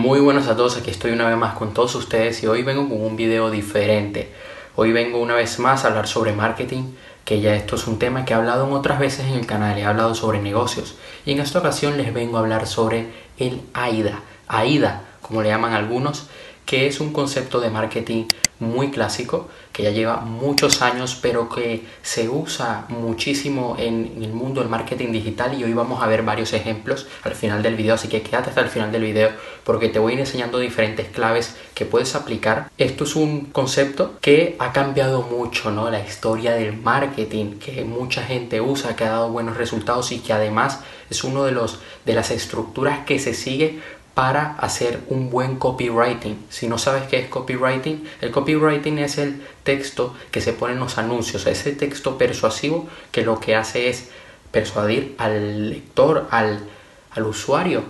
Muy buenas a todos, aquí estoy una vez más con todos ustedes y hoy vengo con un video diferente. Hoy vengo una vez más a hablar sobre marketing, que ya esto es un tema que he hablado en otras veces en el canal, he hablado sobre negocios y en esta ocasión les vengo a hablar sobre el AIDA, AIDA como le llaman algunos, que es un concepto de marketing muy clásico, que ya lleva muchos años, pero que se usa muchísimo en el mundo del marketing digital y hoy vamos a ver varios ejemplos al final del video, así que quédate hasta el final del video porque te voy a ir enseñando diferentes claves que puedes aplicar. Esto es un concepto que ha cambiado mucho, ¿no? La historia del marketing, que mucha gente usa, que ha dado buenos resultados y que además es uno de los de las estructuras que se sigue para hacer un buen copywriting. Si no sabes qué es copywriting, el copywriting es el texto que se pone en los anuncios, ese texto persuasivo que lo que hace es persuadir al lector, al, al usuario,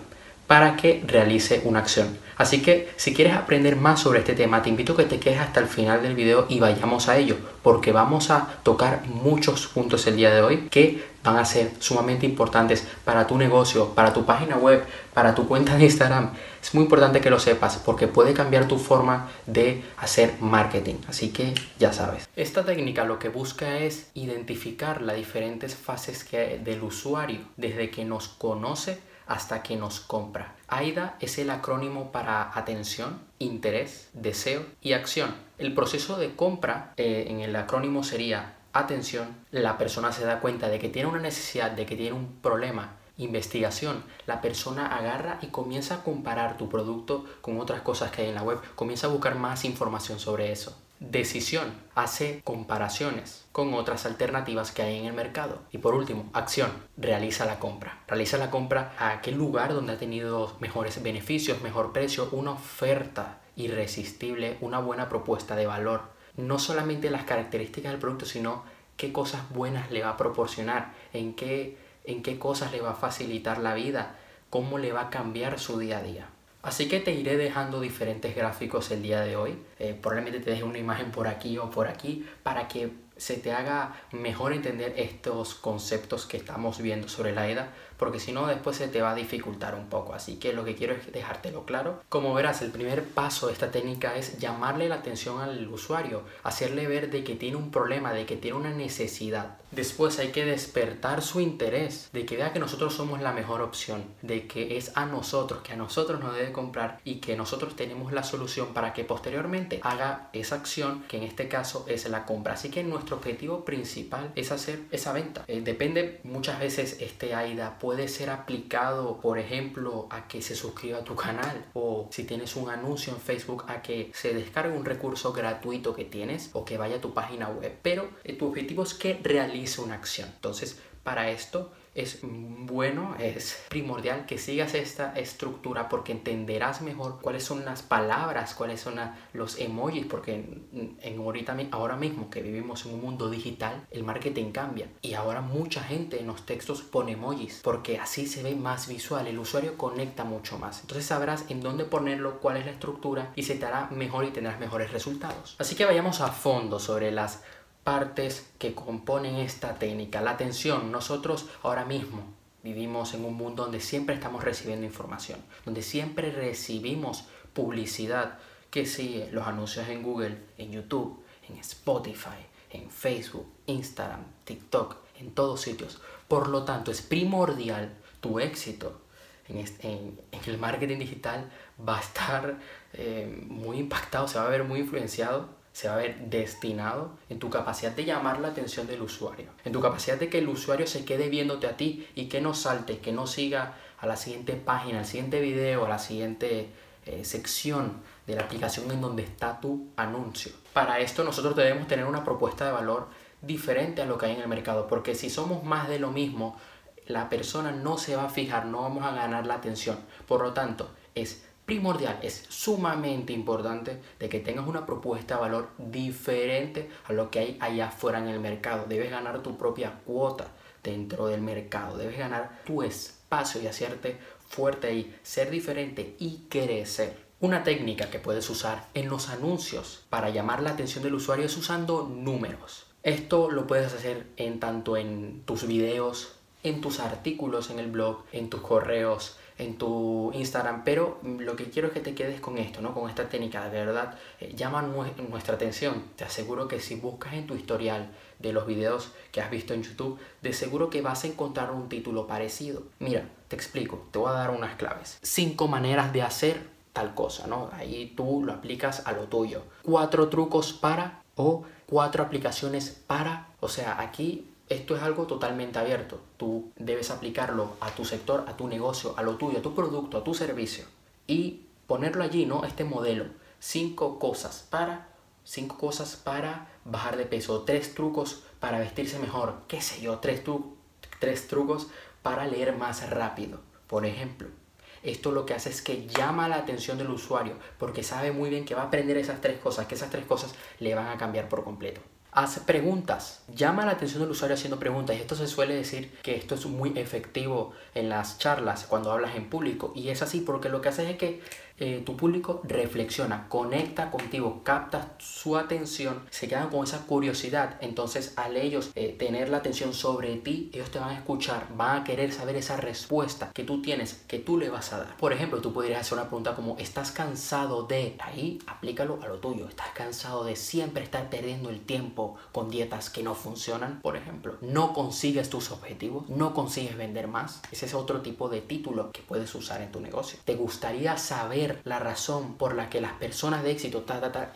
para que realice una acción. Así que si quieres aprender más sobre este tema, te invito a que te quedes hasta el final del video y vayamos a ello, porque vamos a tocar muchos puntos el día de hoy que van a ser sumamente importantes para tu negocio, para tu página web, para tu cuenta de Instagram. Es muy importante que lo sepas porque puede cambiar tu forma de hacer marketing. Así que ya sabes. Esta técnica lo que busca es identificar las diferentes fases que del usuario desde que nos conoce hasta que nos compra. AIDA es el acrónimo para atención, interés, deseo y acción. El proceso de compra eh, en el acrónimo sería atención, la persona se da cuenta de que tiene una necesidad, de que tiene un problema, investigación, la persona agarra y comienza a comparar tu producto con otras cosas que hay en la web, comienza a buscar más información sobre eso. Decisión. Hace comparaciones con otras alternativas que hay en el mercado. Y por último, acción. Realiza la compra. Realiza la compra a aquel lugar donde ha tenido mejores beneficios, mejor precio, una oferta irresistible, una buena propuesta de valor. No solamente las características del producto, sino qué cosas buenas le va a proporcionar, en qué, en qué cosas le va a facilitar la vida, cómo le va a cambiar su día a día. Así que te iré dejando diferentes gráficos el día de hoy. Eh, probablemente te deje una imagen por aquí o por aquí para que se te haga mejor entender estos conceptos que estamos viendo sobre la EDA, porque si no después se te va a dificultar un poco. Así que lo que quiero es dejártelo claro. Como verás, el primer paso de esta técnica es llamarle la atención al usuario, hacerle ver de que tiene un problema, de que tiene una necesidad. Después hay que despertar su interés, de que vea que nosotros somos la mejor opción, de que es a nosotros, que a nosotros nos debe comprar y que nosotros tenemos la solución para que posteriormente haga esa acción, que en este caso es la compra. Así que nuestro objetivo principal es hacer esa venta. Eh, depende muchas veces este AIDA puede ser aplicado, por ejemplo, a que se suscriba a tu canal o si tienes un anuncio en Facebook a que se descargue un recurso gratuito que tienes o que vaya a tu página web. Pero eh, tu objetivo es que realice una acción. Entonces, para esto es bueno, es primordial que sigas esta estructura porque entenderás mejor cuáles son las palabras, cuáles son los emojis, porque en, ahorita, ahora mismo que vivimos en un mundo digital, el marketing cambia y ahora mucha gente en los textos pone emojis porque así se ve más visual, el usuario conecta mucho más. Entonces sabrás en dónde ponerlo, cuál es la estructura y se te hará mejor y tendrás mejores resultados. Así que vayamos a fondo sobre las partes que componen esta técnica. La atención, nosotros ahora mismo vivimos en un mundo donde siempre estamos recibiendo información, donde siempre recibimos publicidad, que si los anuncios en Google, en YouTube, en Spotify, en Facebook, Instagram, TikTok, en todos sitios. Por lo tanto, es primordial tu éxito en, el marketing digital va a estar eh, muy impactado, se va a ver muy influenciado se va a ver destinado en tu capacidad de llamar la atención del usuario, en tu capacidad de que el usuario se quede viéndote a ti y que no salte, que no siga a la siguiente página, al siguiente video, a la siguiente eh, sección de la aplicación en donde está tu anuncio. Para esto nosotros debemos tener una propuesta de valor diferente a lo que hay en el mercado, porque si somos más de lo mismo, la persona no se va a fijar, no vamos a ganar la atención. Por lo tanto, es primordial, es sumamente importante de que tengas una propuesta de valor diferente a lo que hay allá afuera en el mercado. Debes ganar tu propia cuota dentro del mercado, debes ganar tu espacio y hacerte fuerte y ser diferente y crecer. Una técnica que puedes usar en los anuncios para llamar la atención del usuario es usando números. Esto lo puedes hacer en tanto en tus videos, en tus artículos en el blog, en tus correos, en tu Instagram, pero lo que quiero es que te quedes con esto, ¿no? Con esta técnica, de verdad, eh, llama nuestra atención. Te aseguro que si buscas en tu historial de los videos que has visto en YouTube, de seguro que vas a encontrar un título parecido. Mira, te explico, te voy a dar unas claves. Cinco maneras de hacer tal cosa, ¿no? Ahí tú lo aplicas a lo tuyo. Cuatro trucos para o cuatro aplicaciones para, o sea, aquí esto es algo totalmente abierto. Tú debes aplicarlo a tu sector, a tu negocio, a lo tuyo, a tu producto, a tu servicio. Y ponerlo allí, ¿no? Este modelo. Cinco cosas para, cinco cosas para bajar de peso. Tres trucos para vestirse mejor. ¿Qué sé yo? Tres, tres trucos para leer más rápido. Por ejemplo. Esto lo que hace es que llama la atención del usuario porque sabe muy bien que va a aprender esas tres cosas, que esas tres cosas le van a cambiar por completo. Hace preguntas, llama la atención del usuario haciendo preguntas y esto se suele decir que esto es muy efectivo en las charlas cuando hablas en público y es así porque lo que hace es que eh, tu público reflexiona, conecta contigo, capta su atención, se quedan con esa curiosidad. Entonces, al ellos eh, tener la atención sobre ti, ellos te van a escuchar, van a querer saber esa respuesta que tú tienes, que tú le vas a dar. Por ejemplo, tú podrías hacer una pregunta como, ¿estás cansado de? Ahí aplícalo a lo tuyo. ¿Estás cansado de siempre estar perdiendo el tiempo con dietas que no funcionan? Por ejemplo, ¿no consigues tus objetivos? ¿No consigues vender más? Ese es otro tipo de título que puedes usar en tu negocio. ¿Te gustaría saber la razón por la que las personas de éxito,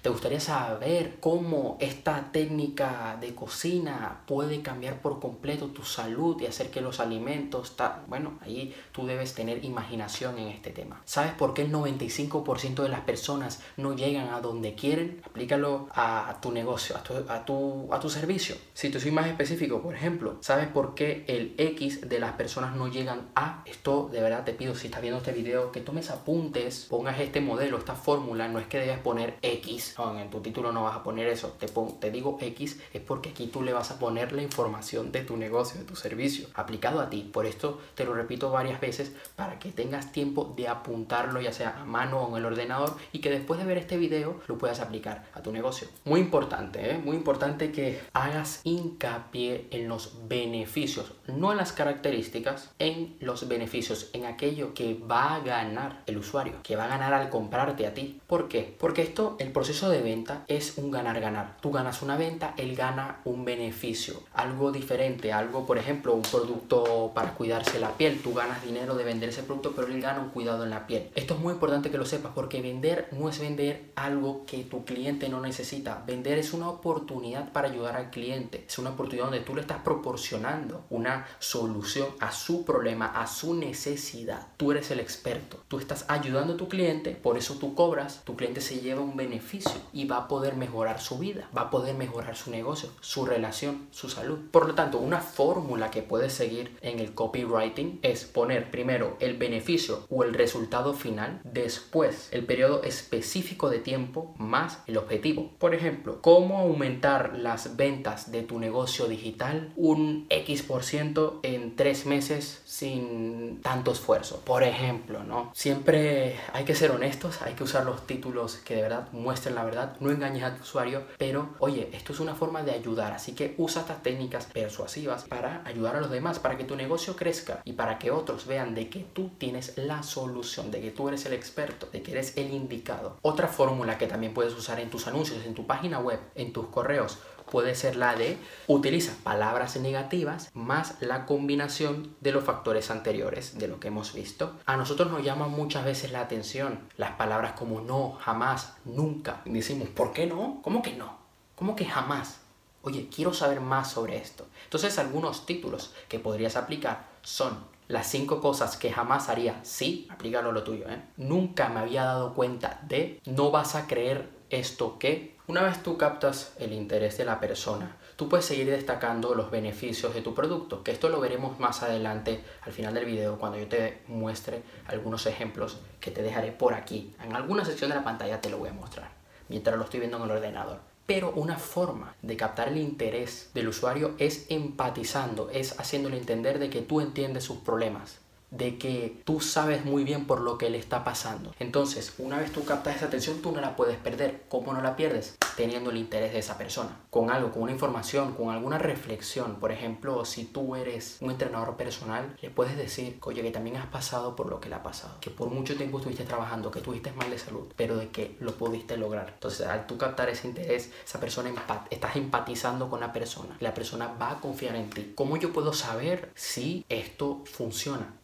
te gustaría saber cómo esta técnica de cocina puede cambiar por completo tu salud y hacer que los alimentos, bueno, ahí tú debes tener imaginación en este tema. ¿Sabes por qué el 95% de las personas no llegan a donde quieren? Aplícalo a tu negocio, a tu, a tu, a tu servicio. Si te soy más específico, por ejemplo, ¿sabes por qué el X de las personas no llegan a? Esto de verdad te pido, si estás viendo este video, que tomes apuntes, pongas este modelo, esta fórmula, no es que debes poner X, en tu título no vas a poner eso, te, te digo X es porque aquí tú le vas a poner la información de tu negocio, de tu servicio, aplicado a ti. Por esto te lo repito varias veces para que tengas tiempo de apuntarlo ya sea a mano o en el ordenador y que después de ver este video lo puedas aplicar a tu negocio. Muy importante, ¿eh? muy importante que hagas hincapié en los beneficios, no en las características, en los beneficios, en aquello que va a ganar el usuario, que va a ganar al comprarte a ti. ¿Por qué? Porque esto, el proceso de venta es un ganar-ganar. Tú ganas una venta, él gana un beneficio. Algo diferente, algo, por ejemplo, un producto para cuidarse la piel. Tú ganas dinero de vender ese producto, pero él gana un cuidado en la piel. Esto es muy importante que lo sepas porque vender no es vender algo que tu cliente no necesita. Vender es una oportunidad para ayudar al cliente. Es una oportunidad donde tú le estás proporcionando una solución a su problema, a su necesidad. Tú eres el experto. Tú estás ayudando a tu cliente por eso tú cobras, tu cliente se lleva un beneficio y va a poder mejorar su vida, va a poder mejorar su negocio, su relación, su salud. Por lo tanto, una fórmula que puedes seguir en el copywriting es poner primero el beneficio o el resultado final, después el periodo específico de tiempo más el objetivo. Por ejemplo, cómo aumentar las ventas de tu negocio digital un X% en tres meses sin tanto esfuerzo. Por ejemplo, ¿no? Siempre hay que ser honestos, hay que usar los títulos que de verdad muestren la verdad, no engañes al usuario, pero oye, esto es una forma de ayudar, así que usa estas técnicas persuasivas para ayudar a los demás, para que tu negocio crezca y para que otros vean de que tú tienes la solución, de que tú eres el experto, de que eres el indicado. Otra fórmula que también puedes usar en tus anuncios, en tu página web, en tus correos, puede ser la de utiliza palabras negativas más la combinación de los factores anteriores de lo que hemos visto. A nosotros nos llama muchas veces la atención las palabras como no, jamás, nunca. Y decimos, ¿por qué no? ¿Cómo que no? ¿Cómo que jamás? Oye, quiero saber más sobre esto. Entonces algunos títulos que podrías aplicar son las cinco cosas que jamás haría, sí, aplícalo lo tuyo, ¿eh? Nunca me había dado cuenta de, no vas a creer esto que, una vez tú captas el interés de la persona, tú puedes seguir destacando los beneficios de tu producto, que esto lo veremos más adelante al final del video cuando yo te muestre algunos ejemplos que te dejaré por aquí. En alguna sección de la pantalla te lo voy a mostrar, mientras lo estoy viendo en el ordenador. Pero una forma de captar el interés del usuario es empatizando, es haciéndole entender de que tú entiendes sus problemas, de que tú sabes muy bien por lo que le está pasando. Entonces, una vez tú captas esa atención, tú no la puedes perder. ¿Cómo no la pierdes? Teniendo el interés de esa persona. Con algo, con una información, con alguna reflexión. Por ejemplo, si tú eres un entrenador personal, le puedes decir, oye, que también has pasado por lo que le ha pasado. Que por mucho tiempo estuviste trabajando, que tuviste mal de salud, pero de que lo pudiste lograr. Entonces, al tú captar ese interés, esa persona estás empatizando con la persona. La persona va a confiar en ti. ¿Cómo yo puedo saber si esto funciona?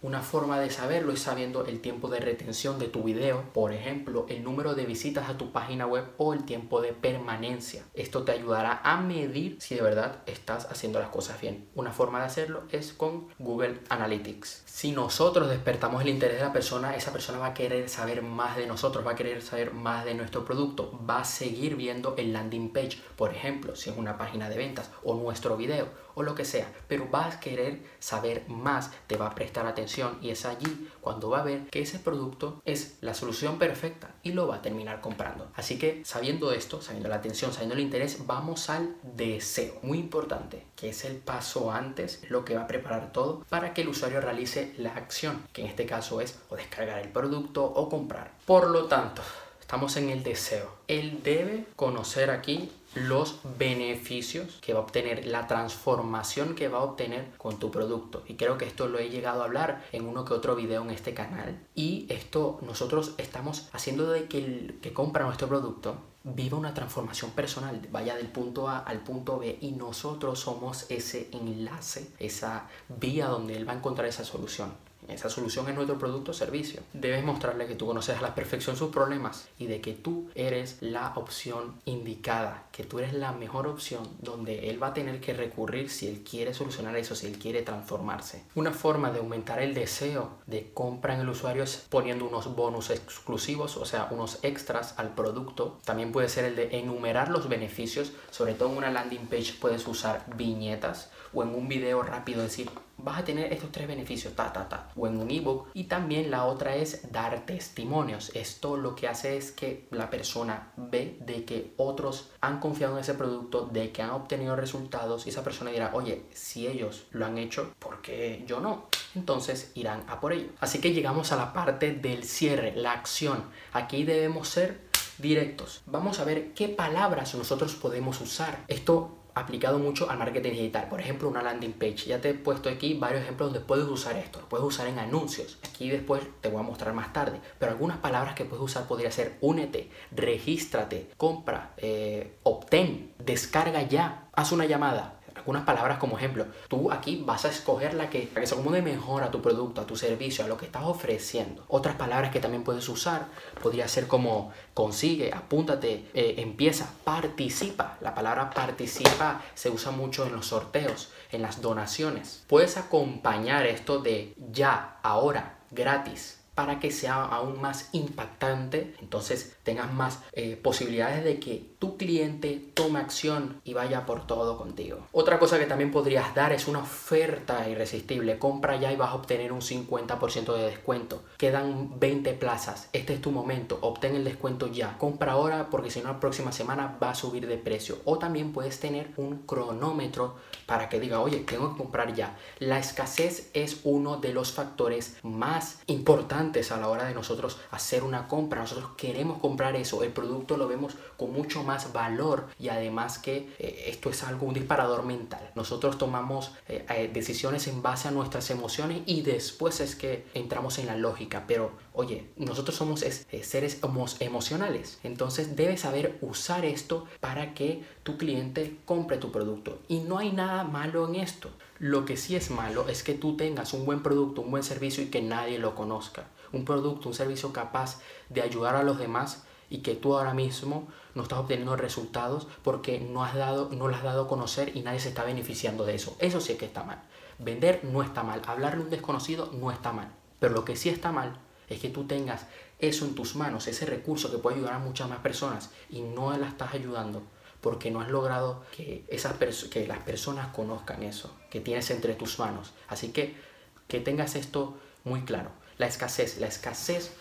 Una forma de saberlo es sabiendo el tiempo de retención de tu video, por ejemplo, el número de visitas a tu página web o el tiempo de permanencia. Esto te ayudará a medir si de verdad estás haciendo las cosas bien. Una forma de hacerlo es con Google Analytics. Si nosotros despertamos el interés de la persona, esa persona va a querer saber más de nosotros, va a querer saber más de nuestro producto, va a seguir viendo el landing page, por ejemplo, si es una página de ventas o nuestro video o lo que sea, pero va a querer saber más, te va a prestar atención y es allí cuando va a ver que ese producto es la solución perfecta y lo va a terminar comprando. Así que sabiendo esto, sabiendo la atención, sabiendo el interés, vamos al deseo. Muy importante, que es el paso antes, lo que va a preparar todo para que el usuario realice la acción, que en este caso es o descargar el producto o comprar. Por lo tanto, estamos en el deseo. Él debe conocer aquí los beneficios que va a obtener, la transformación que va a obtener con tu producto. Y creo que esto lo he llegado a hablar en uno que otro video en este canal. Y esto nosotros estamos haciendo de que el que compra nuestro producto viva una transformación personal, vaya del punto A al punto B y nosotros somos ese enlace, esa vía donde él va a encontrar esa solución. Esa solución es nuestro producto o servicio. Debes mostrarle que tú conoces a la perfección sus problemas y de que tú eres la opción indicada, que tú eres la mejor opción donde él va a tener que recurrir si él quiere solucionar eso, si él quiere transformarse. Una forma de aumentar el deseo de compra en el usuario es poniendo unos bonus exclusivos, o sea, unos extras al producto. También puede ser el de enumerar los beneficios, sobre todo en una landing page puedes usar viñetas o en un video rápido decir vas a tener estos tres beneficios, ta, ta, ta, o en un ebook. Y también la otra es dar testimonios. Esto lo que hace es que la persona ve de que otros han confiado en ese producto, de que han obtenido resultados y esa persona dirá, oye, si ellos lo han hecho, ¿por qué yo no? Entonces irán a por ello. Así que llegamos a la parte del cierre, la acción. Aquí debemos ser directos. Vamos a ver qué palabras nosotros podemos usar. Esto aplicado mucho al marketing digital. Por ejemplo, una landing page. Ya te he puesto aquí varios ejemplos donde puedes usar esto. Puedes usar en anuncios. Aquí después te voy a mostrar más tarde. Pero algunas palabras que puedes usar podría ser únete, regístrate, compra, eh, obtén, descarga ya, haz una llamada algunas palabras como ejemplo. Tú aquí vas a escoger la que, la que se acomode mejor a tu producto, a tu servicio, a lo que estás ofreciendo. Otras palabras que también puedes usar podría ser como consigue, apúntate, eh, empieza, participa. La palabra participa se usa mucho en los sorteos, en las donaciones. Puedes acompañar esto de ya, ahora, gratis para que sea aún más impactante, entonces tengas más eh, posibilidades de que tu cliente tome acción y vaya por todo contigo. Otra cosa que también podrías dar es una oferta irresistible. Compra ya y vas a obtener un 50% de descuento. Quedan 20 plazas. Este es tu momento. Obtén el descuento ya. Compra ahora porque si no la próxima semana va a subir de precio. O también puedes tener un cronómetro para que diga, oye, tengo que comprar ya. La escasez es uno de los factores más importantes a la hora de nosotros hacer una compra. Nosotros queremos comprar eso, el producto lo vemos con mucho más valor y además que eh, esto es algo, un disparador mental. Nosotros tomamos eh, eh, decisiones en base a nuestras emociones y después es que entramos en la lógica, pero oye, nosotros somos seres emocionales, entonces debes saber usar esto para que tu cliente compre tu producto y no hay nada malo en esto. Lo que sí es malo es que tú tengas un buen producto, un buen servicio y que nadie lo conozca un producto, un servicio capaz de ayudar a los demás y que tú ahora mismo no estás obteniendo resultados porque no, has dado, no lo has dado a conocer y nadie se está beneficiando de eso. Eso sí que está mal. Vender no está mal, hablarle a un desconocido no está mal. Pero lo que sí está mal es que tú tengas eso en tus manos, ese recurso que puede ayudar a muchas más personas y no la estás ayudando porque no has logrado que, esas que las personas conozcan eso que tienes entre tus manos. Así que que tengas esto muy claro la escasez. La escasez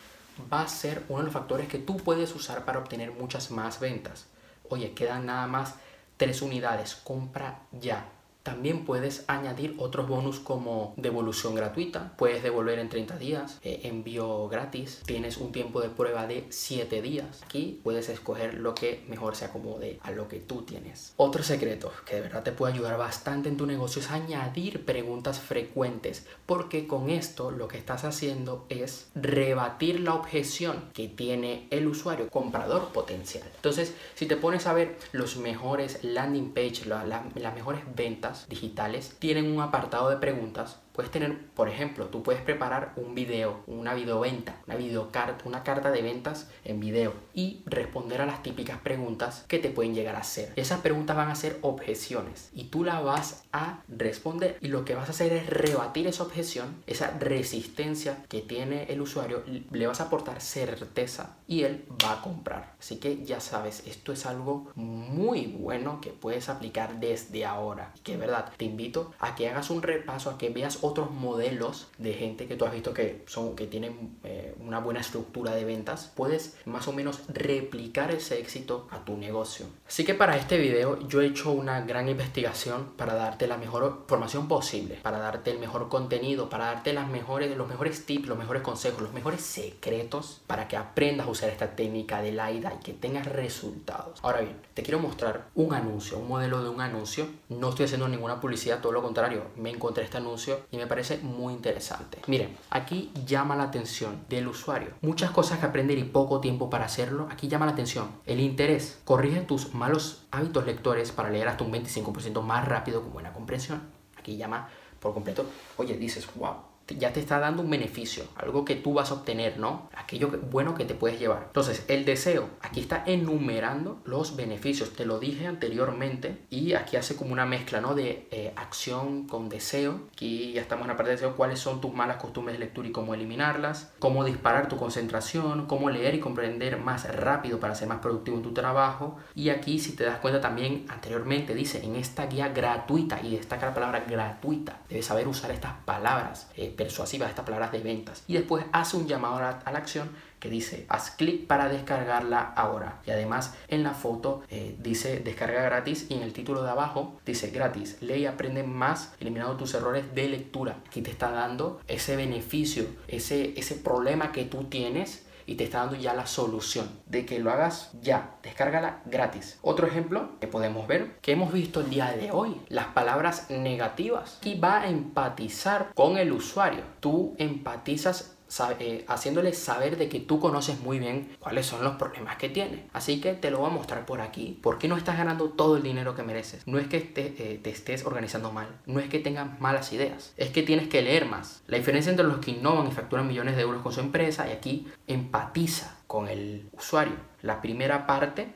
va a ser uno de los factores que tú puedes usar para obtener muchas más ventas. Oye, quedan nada más tres unidades, compra ya. También puedes añadir otros bonus como devolución gratuita, puedes devolver en 30 días, eh, envío gratis, tienes un tiempo de prueba de 7 días. Aquí puedes escoger lo que mejor se acomode a lo que tú tienes. Otro secreto que de verdad te puede ayudar bastante en tu negocio es añadir preguntas frecuentes, porque con esto lo que estás haciendo es rebatir la objeción que tiene el usuario comprador potencial. Entonces, si te pones a ver los mejores landing page, las mejores ventas digitales, tienen un apartado de preguntas Puedes tener, por ejemplo, tú puedes preparar un video, una videoventa, una videocarta, una carta de ventas en video y responder a las típicas preguntas que te pueden llegar a hacer. Esas preguntas van a ser objeciones y tú la vas a responder y lo que vas a hacer es rebatir esa objeción, esa resistencia que tiene el usuario, le vas a aportar certeza y él va a comprar. Así que ya sabes, esto es algo muy bueno que puedes aplicar desde ahora. Y que verdad te invito a que hagas un repaso, a que veas otros modelos de gente que tú has visto que, son, que tienen eh, una buena estructura de ventas, puedes más o menos replicar ese éxito a tu negocio. Así que para este video yo he hecho una gran investigación para darte la mejor formación posible, para darte el mejor contenido, para darte las mejores, los mejores tips, los mejores consejos, los mejores secretos para que aprendas a usar esta técnica de AIDA y que tengas resultados. Ahora bien, te quiero mostrar un anuncio, un modelo de un anuncio. No estoy haciendo ninguna publicidad, todo lo contrario. Me encontré este anuncio y me parece muy interesante. Miren, aquí llama la atención del usuario. Muchas cosas que aprender y poco tiempo para hacerlo. Aquí llama la atención el interés. Corrige tus malos hábitos lectores para leer hasta un 25% más rápido con buena comprensión. Aquí llama por completo. Oye, dices, wow ya te está dando un beneficio, algo que tú vas a obtener, ¿no? Aquello bueno que te puedes llevar. Entonces, el deseo, aquí está enumerando los beneficios, te lo dije anteriormente y aquí hace como una mezcla, ¿no? De eh, acción con deseo. Aquí ya estamos en la parte de deseo, cuáles son tus malas costumbres de lectura y cómo eliminarlas, cómo disparar tu concentración, cómo leer y comprender más rápido para ser más productivo en tu trabajo. Y aquí, si te das cuenta también, anteriormente dice, en esta guía gratuita, y destaca la palabra gratuita, debes saber usar estas palabras. Eh, persuasivas, estas palabras de ventas. Y después hace un llamado a la, acción que dice haz clic para descargarla ahora y además en la foto eh, dice descarga gratis y en el título de abajo dice gratis lee y aprende más eliminando tus errores de lectura aquí te está dando ese beneficio ese, ese problema que tú tienes y te está dando ya la solución de que lo hagas ya. Descárgala gratis. Otro ejemplo que podemos ver que hemos visto el día de hoy, las palabras negativas. Aquí va a empatizar con el usuario. Tú empatizas eh, haciéndole saber de que tú conoces muy bien cuáles son los problemas que tiene. Así que te lo voy a mostrar por aquí. ¿Por qué no estás ganando todo el dinero que mereces? No es que te, eh, te estés organizando mal, no es que tengas malas ideas, es que tienes que leer más. La diferencia entre los que innovan y facturan millones de euros con su empresa y aquí empatiza con el usuario. La primera parte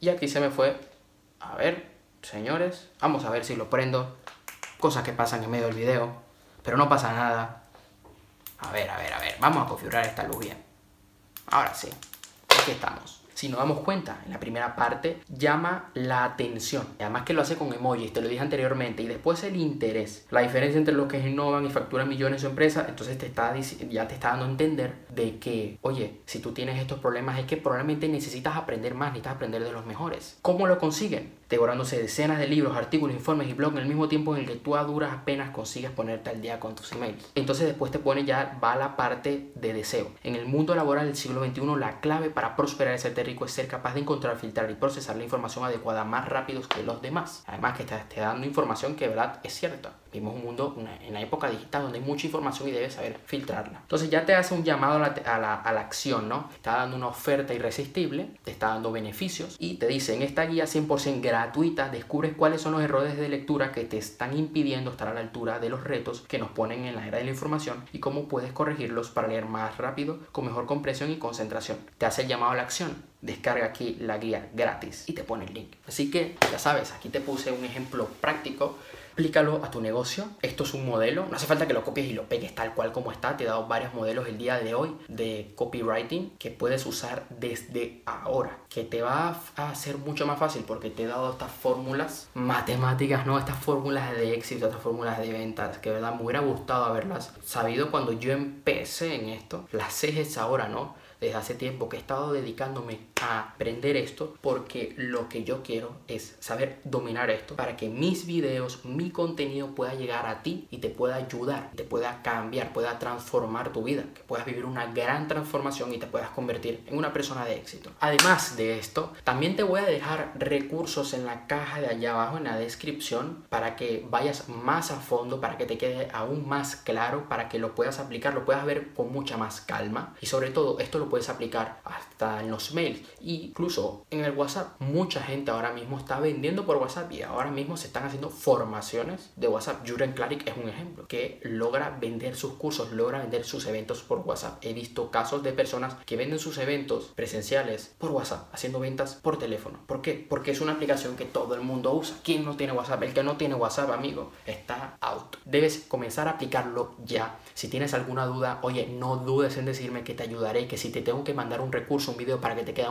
y aquí se me fue. A ver, señores, vamos a ver si lo prendo. Cosas que pasan en medio del video, pero no pasa nada a ver, a ver, a ver. Vamos a configurar esta luz bien. Ahora sí. Aquí estamos. Si nos damos cuenta, en la primera parte llama la atención. Además que lo hace con emojis, te lo dije anteriormente. Y después el interés. La diferencia entre los que innovan y facturan millones de empresas, entonces te está, ya te está dando a entender de que, oye, si tú tienes estos problemas es que probablemente necesitas aprender más, necesitas aprender de los mejores. ¿Cómo lo consiguen? devorándose decenas de libros, artículos, informes y blogs en el mismo tiempo en el que tú a duras apenas consigues ponerte al día con tus emails. Entonces después te pone ya, va la parte de deseo. En el mundo laboral del siglo XXI, la clave para prosperar y ser es ser capaz de encontrar, filtrar y procesar la información adecuada más rápido que los demás. Además que te esté dando información que de verdad es cierta. Vivimos un mundo en la época digital donde hay mucha información y debes saber filtrarla. Entonces ya te hace un llamado a la, a la, a la acción, ¿no? Te está dando una oferta irresistible, te está dando beneficios y te dice en esta guía 100% gratuita descubres cuáles son los errores de lectura que te están impidiendo estar a la altura de los retos que nos ponen en la era de la información y cómo puedes corregirlos para leer más rápido, con mejor compresión y concentración. Te hace el llamado a la acción. Descarga aquí la guía gratis y te pone el link. Así que ya sabes, aquí te puse un ejemplo práctico aplícalo a tu negocio. Esto es un modelo. No hace falta que lo copies y lo pegues tal cual como está. Te he dado varios modelos el día de hoy de copywriting que puedes usar desde ahora. Que te va a hacer mucho más fácil porque te he dado estas fórmulas matemáticas, ¿no? Estas fórmulas de éxito, estas fórmulas de ventas. Que verdad me hubiera gustado haberlas sabido cuando yo empecé en esto. Las sé ahora, ¿no? Desde hace tiempo que he estado dedicándome aprender esto porque lo que yo quiero es saber dominar esto para que mis videos, mi contenido pueda llegar a ti y te pueda ayudar, te pueda cambiar, pueda transformar tu vida, que puedas vivir una gran transformación y te puedas convertir en una persona de éxito. Además de esto, también te voy a dejar recursos en la caja de allá abajo en la descripción para que vayas más a fondo, para que te quede aún más claro, para que lo puedas aplicar, lo puedas ver con mucha más calma y sobre todo esto lo puedes aplicar hasta en los mails incluso en el WhatsApp mucha gente ahora mismo está vendiendo por WhatsApp y ahora mismo se están haciendo formaciones de WhatsApp. Juren Claric es un ejemplo que logra vender sus cursos logra vender sus eventos por WhatsApp. He visto casos de personas que venden sus eventos presenciales por WhatsApp haciendo ventas por teléfono. ¿por qué? porque es una aplicación que todo el mundo usa. ¿quién no tiene WhatsApp? el que no tiene WhatsApp amigo está out. Debes comenzar a aplicarlo ya. Si tienes alguna duda oye no dudes en decirme que te ayudaré que si te tengo que mandar un recurso, un video para que te quede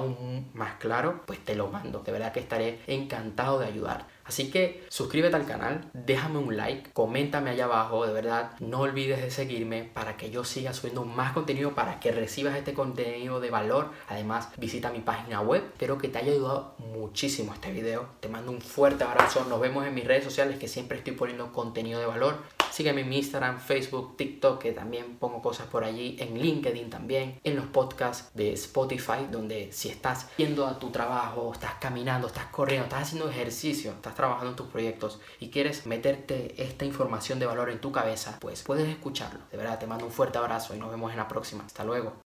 más claro, pues te lo mando. De verdad que estaré encantado de ayudar. Así que suscríbete al canal, déjame un like, coméntame allá abajo, de verdad, no olvides de seguirme para que yo siga subiendo más contenido, para que recibas este contenido de valor. Además, visita mi página web, espero que te haya ayudado muchísimo este video. Te mando un fuerte abrazo, nos vemos en mis redes sociales que siempre estoy poniendo contenido de valor. Sígueme en mi Instagram, Facebook, TikTok, que también pongo cosas por allí, en LinkedIn también, en los podcasts de Spotify, donde si estás yendo a tu trabajo, estás caminando, estás corriendo, estás haciendo ejercicio, estás trabajando en tus proyectos y quieres meterte esta información de valor en tu cabeza, pues puedes escucharlo. De verdad, te mando un fuerte abrazo y nos vemos en la próxima. Hasta luego.